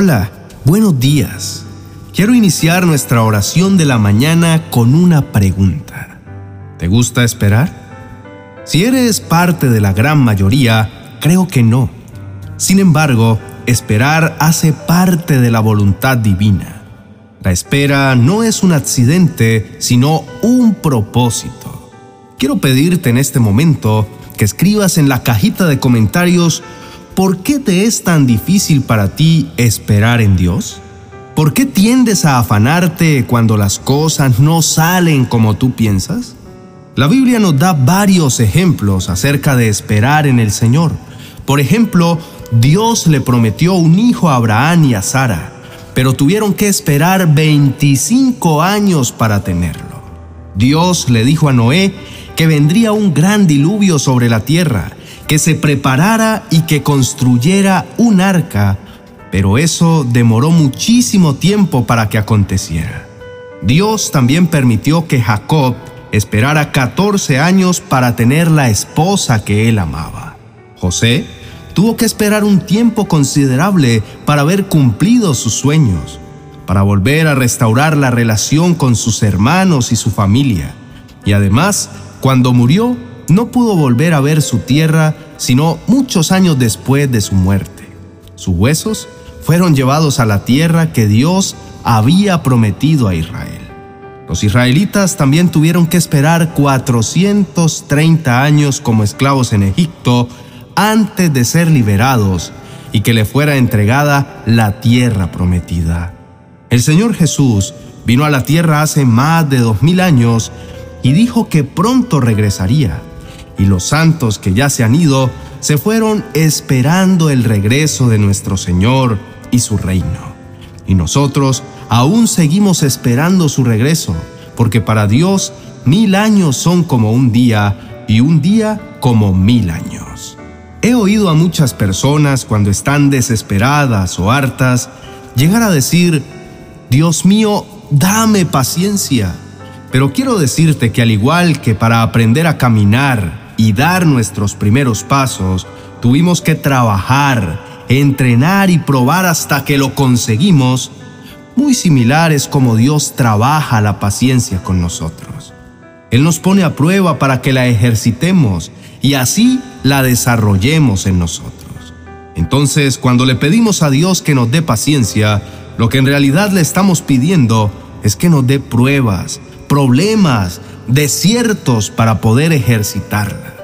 Hola, buenos días. Quiero iniciar nuestra oración de la mañana con una pregunta. ¿Te gusta esperar? Si eres parte de la gran mayoría, creo que no. Sin embargo, esperar hace parte de la voluntad divina. La espera no es un accidente, sino un propósito. Quiero pedirte en este momento que escribas en la cajita de comentarios por qué te es tan difícil para ti esperar en Dios. ¿Por qué tiendes a afanarte cuando las cosas no salen como tú piensas? La Biblia nos da varios ejemplos acerca de esperar en el Señor. Por ejemplo, Dios le prometió un hijo a Abraham y a Sara, pero tuvieron que esperar 25 años para tenerlo. Dios le dijo a Noé que vendría un gran diluvio sobre la tierra, que se preparara y que construyera un arca pero eso demoró muchísimo tiempo para que aconteciera. Dios también permitió que Jacob esperara 14 años para tener la esposa que él amaba. José tuvo que esperar un tiempo considerable para haber cumplido sus sueños, para volver a restaurar la relación con sus hermanos y su familia. Y además, cuando murió, no pudo volver a ver su tierra sino muchos años después de su muerte. Sus huesos fueron llevados a la tierra que Dios había prometido a Israel. Los israelitas también tuvieron que esperar 430 años como esclavos en Egipto antes de ser liberados y que le fuera entregada la tierra prometida. El Señor Jesús vino a la tierra hace más de dos mil años y dijo que pronto regresaría, y los santos que ya se han ido se fueron esperando el regreso de nuestro Señor y su reino. Y nosotros aún seguimos esperando su regreso, porque para Dios mil años son como un día y un día como mil años. He oído a muchas personas cuando están desesperadas o hartas llegar a decir, Dios mío, dame paciencia. Pero quiero decirte que al igual que para aprender a caminar y dar nuestros primeros pasos, tuvimos que trabajar, entrenar y probar hasta que lo conseguimos, muy similar es como Dios trabaja la paciencia con nosotros. Él nos pone a prueba para que la ejercitemos y así la desarrollemos en nosotros. Entonces, cuando le pedimos a Dios que nos dé paciencia, lo que en realidad le estamos pidiendo es que nos dé pruebas, problemas, desiertos para poder ejercitarla.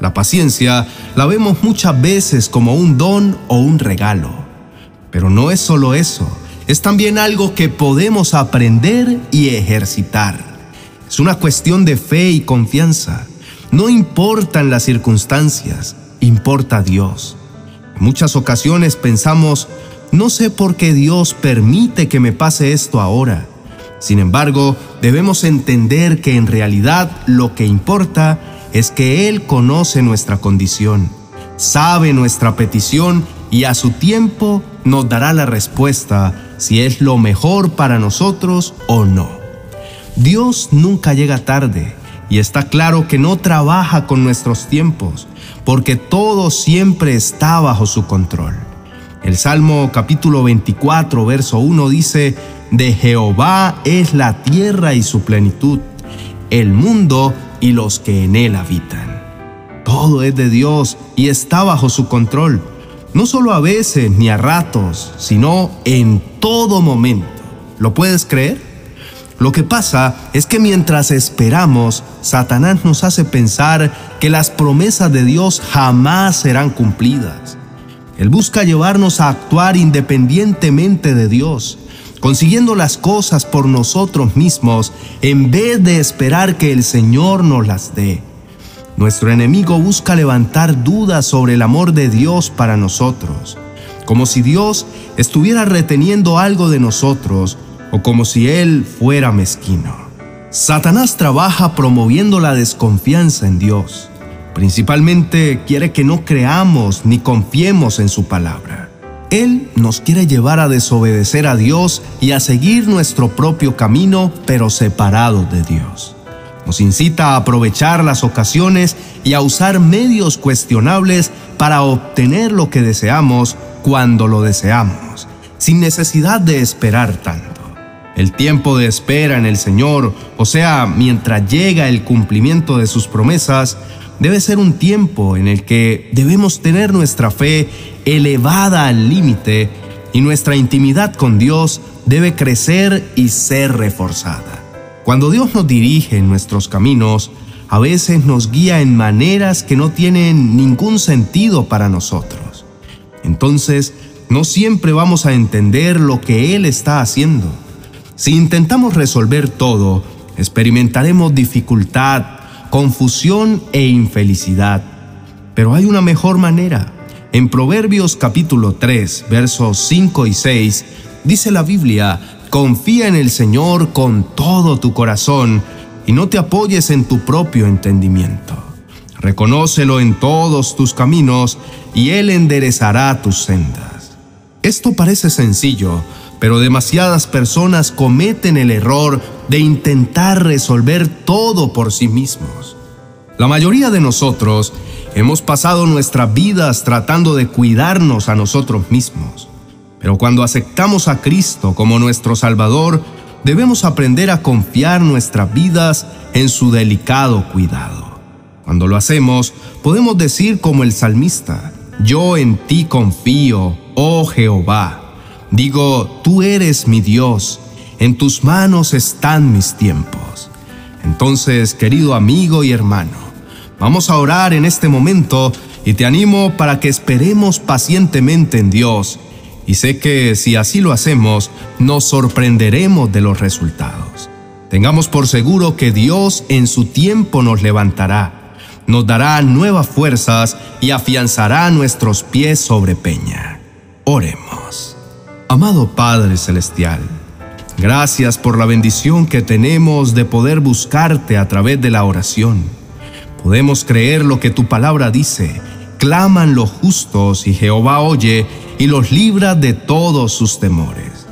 La paciencia la vemos muchas veces como un don o un regalo. Pero no es solo eso, es también algo que podemos aprender y ejercitar. Es una cuestión de fe y confianza. No importan las circunstancias, importa Dios. En muchas ocasiones pensamos, no sé por qué Dios permite que me pase esto ahora. Sin embargo, debemos entender que en realidad lo que importa es que Él conoce nuestra condición, sabe nuestra petición y a su tiempo nos dará la respuesta si es lo mejor para nosotros o no. Dios nunca llega tarde y está claro que no trabaja con nuestros tiempos, porque todo siempre está bajo su control. El Salmo capítulo 24, verso 1 dice, De Jehová es la tierra y su plenitud, el mundo y los que en él habitan. Todo es de Dios y está bajo su control, no solo a veces ni a ratos, sino en todo momento. ¿Lo puedes creer? Lo que pasa es que mientras esperamos, Satanás nos hace pensar que las promesas de Dios jamás serán cumplidas. Él busca llevarnos a actuar independientemente de Dios, consiguiendo las cosas por nosotros mismos en vez de esperar que el Señor nos las dé. Nuestro enemigo busca levantar dudas sobre el amor de Dios para nosotros, como si Dios estuviera reteniendo algo de nosotros o como si Él fuera mezquino. Satanás trabaja promoviendo la desconfianza en Dios. Principalmente quiere que no creamos ni confiemos en su palabra. Él nos quiere llevar a desobedecer a Dios y a seguir nuestro propio camino, pero separado de Dios. Nos incita a aprovechar las ocasiones y a usar medios cuestionables para obtener lo que deseamos cuando lo deseamos, sin necesidad de esperar tanto. El tiempo de espera en el Señor, o sea, mientras llega el cumplimiento de sus promesas, debe ser un tiempo en el que debemos tener nuestra fe elevada al límite y nuestra intimidad con Dios debe crecer y ser reforzada. Cuando Dios nos dirige en nuestros caminos, a veces nos guía en maneras que no tienen ningún sentido para nosotros. Entonces, no siempre vamos a entender lo que Él está haciendo. Si intentamos resolver todo, experimentaremos dificultad, confusión e infelicidad. Pero hay una mejor manera. En Proverbios capítulo 3, versos 5 y 6, dice la Biblia, confía en el Señor con todo tu corazón y no te apoyes en tu propio entendimiento. Reconócelo en todos tus caminos y Él enderezará tus sendas. Esto parece sencillo, pero demasiadas personas cometen el error de intentar resolver todo por sí mismos. La mayoría de nosotros hemos pasado nuestras vidas tratando de cuidarnos a nosotros mismos, pero cuando aceptamos a Cristo como nuestro Salvador, debemos aprender a confiar nuestras vidas en su delicado cuidado. Cuando lo hacemos, podemos decir como el salmista, yo en ti confío, oh Jehová. Digo, tú eres mi Dios, en tus manos están mis tiempos. Entonces, querido amigo y hermano, vamos a orar en este momento y te animo para que esperemos pacientemente en Dios y sé que si así lo hacemos, nos sorprenderemos de los resultados. Tengamos por seguro que Dios en su tiempo nos levantará, nos dará nuevas fuerzas y afianzará nuestros pies sobre peña. Oremos. Amado Padre Celestial, gracias por la bendición que tenemos de poder buscarte a través de la oración. Podemos creer lo que tu palabra dice. Claman los justos y Jehová oye y los libra de todos sus temores.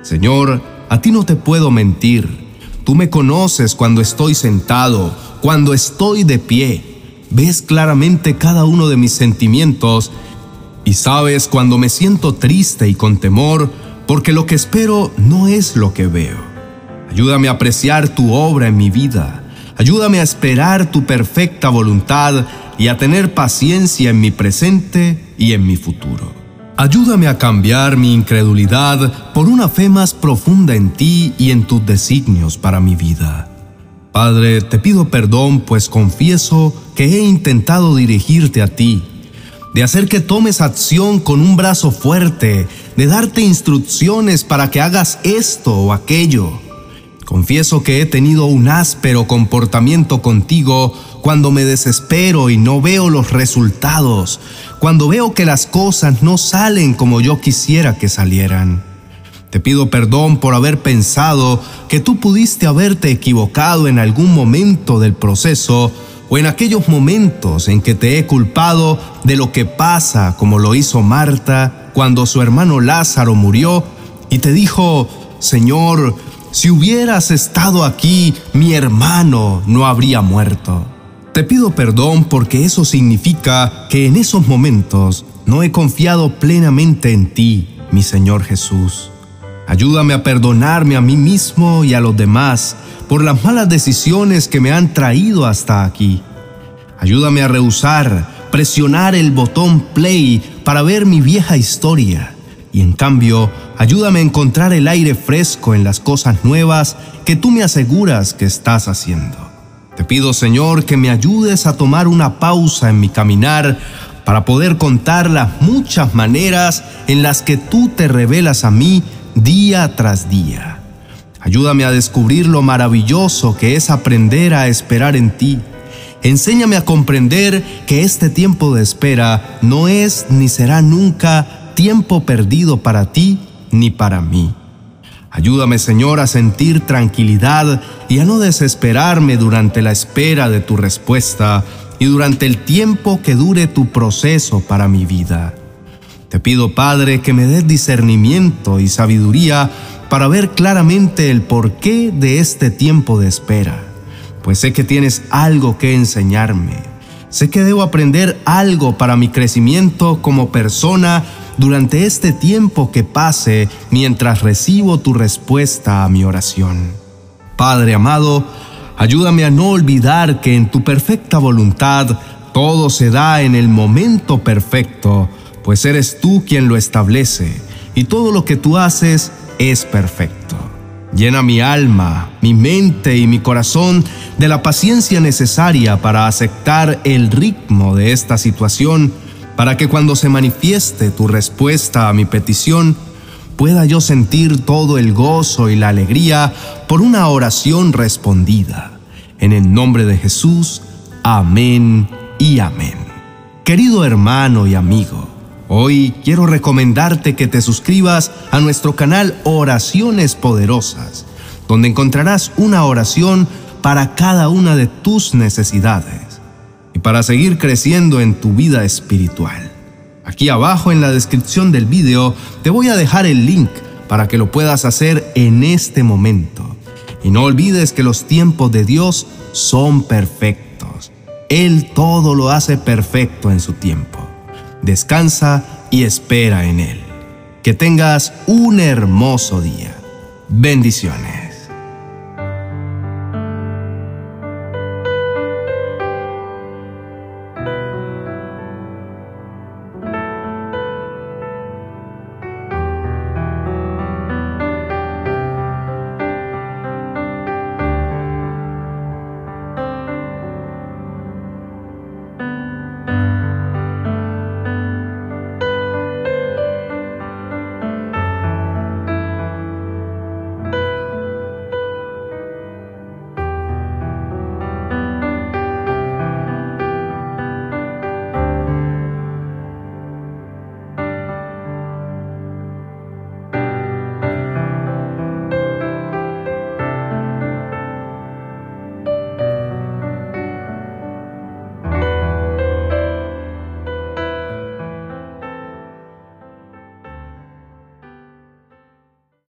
Señor, a ti no te puedo mentir. Tú me conoces cuando estoy sentado, cuando estoy de pie. Ves claramente cada uno de mis sentimientos y sabes cuando me siento triste y con temor, porque lo que espero no es lo que veo. Ayúdame a apreciar tu obra en mi vida. Ayúdame a esperar tu perfecta voluntad y a tener paciencia en mi presente y en mi futuro. Ayúdame a cambiar mi incredulidad por una fe más profunda en ti y en tus designios para mi vida. Padre, te pido perdón pues confieso que he intentado dirigirte a ti, de hacer que tomes acción con un brazo fuerte, de darte instrucciones para que hagas esto o aquello. Confieso que he tenido un áspero comportamiento contigo cuando me desespero y no veo los resultados, cuando veo que las cosas no salen como yo quisiera que salieran. Te pido perdón por haber pensado que tú pudiste haberte equivocado en algún momento del proceso o en aquellos momentos en que te he culpado de lo que pasa como lo hizo Marta cuando su hermano Lázaro murió y te dijo, Señor, si hubieras estado aquí, mi hermano no habría muerto. Te pido perdón porque eso significa que en esos momentos no he confiado plenamente en ti, mi Señor Jesús. Ayúdame a perdonarme a mí mismo y a los demás por las malas decisiones que me han traído hasta aquí. Ayúdame a rehusar, presionar el botón play para ver mi vieja historia. Y en cambio, ayúdame a encontrar el aire fresco en las cosas nuevas que tú me aseguras que estás haciendo. Te pido, Señor, que me ayudes a tomar una pausa en mi caminar para poder contar las muchas maneras en las que tú te revelas a mí día tras día. Ayúdame a descubrir lo maravilloso que es aprender a esperar en ti. Enséñame a comprender que este tiempo de espera no es ni será nunca tiempo perdido para ti ni para mí. Ayúdame, Señor, a sentir tranquilidad y a no desesperarme durante la espera de tu respuesta y durante el tiempo que dure tu proceso para mi vida. Te pido, Padre, que me des discernimiento y sabiduría para ver claramente el porqué de este tiempo de espera, pues sé que tienes algo que enseñarme. Sé que debo aprender algo para mi crecimiento como persona durante este tiempo que pase mientras recibo tu respuesta a mi oración. Padre amado, ayúdame a no olvidar que en tu perfecta voluntad todo se da en el momento perfecto, pues eres tú quien lo establece y todo lo que tú haces es perfecto. Llena mi alma, mi mente y mi corazón de la paciencia necesaria para aceptar el ritmo de esta situación, para que cuando se manifieste tu respuesta a mi petición, pueda yo sentir todo el gozo y la alegría por una oración respondida. En el nombre de Jesús, amén y amén. Querido hermano y amigo, hoy quiero recomendarte que te suscribas a nuestro canal Oraciones Poderosas, donde encontrarás una oración para cada una de tus necesidades y para seguir creciendo en tu vida espiritual. Aquí abajo en la descripción del video te voy a dejar el link para que lo puedas hacer en este momento. Y no olvides que los tiempos de Dios son perfectos él todo lo hace perfecto en su tiempo. Descansa y espera en Él. Que tengas un hermoso día. Bendiciones.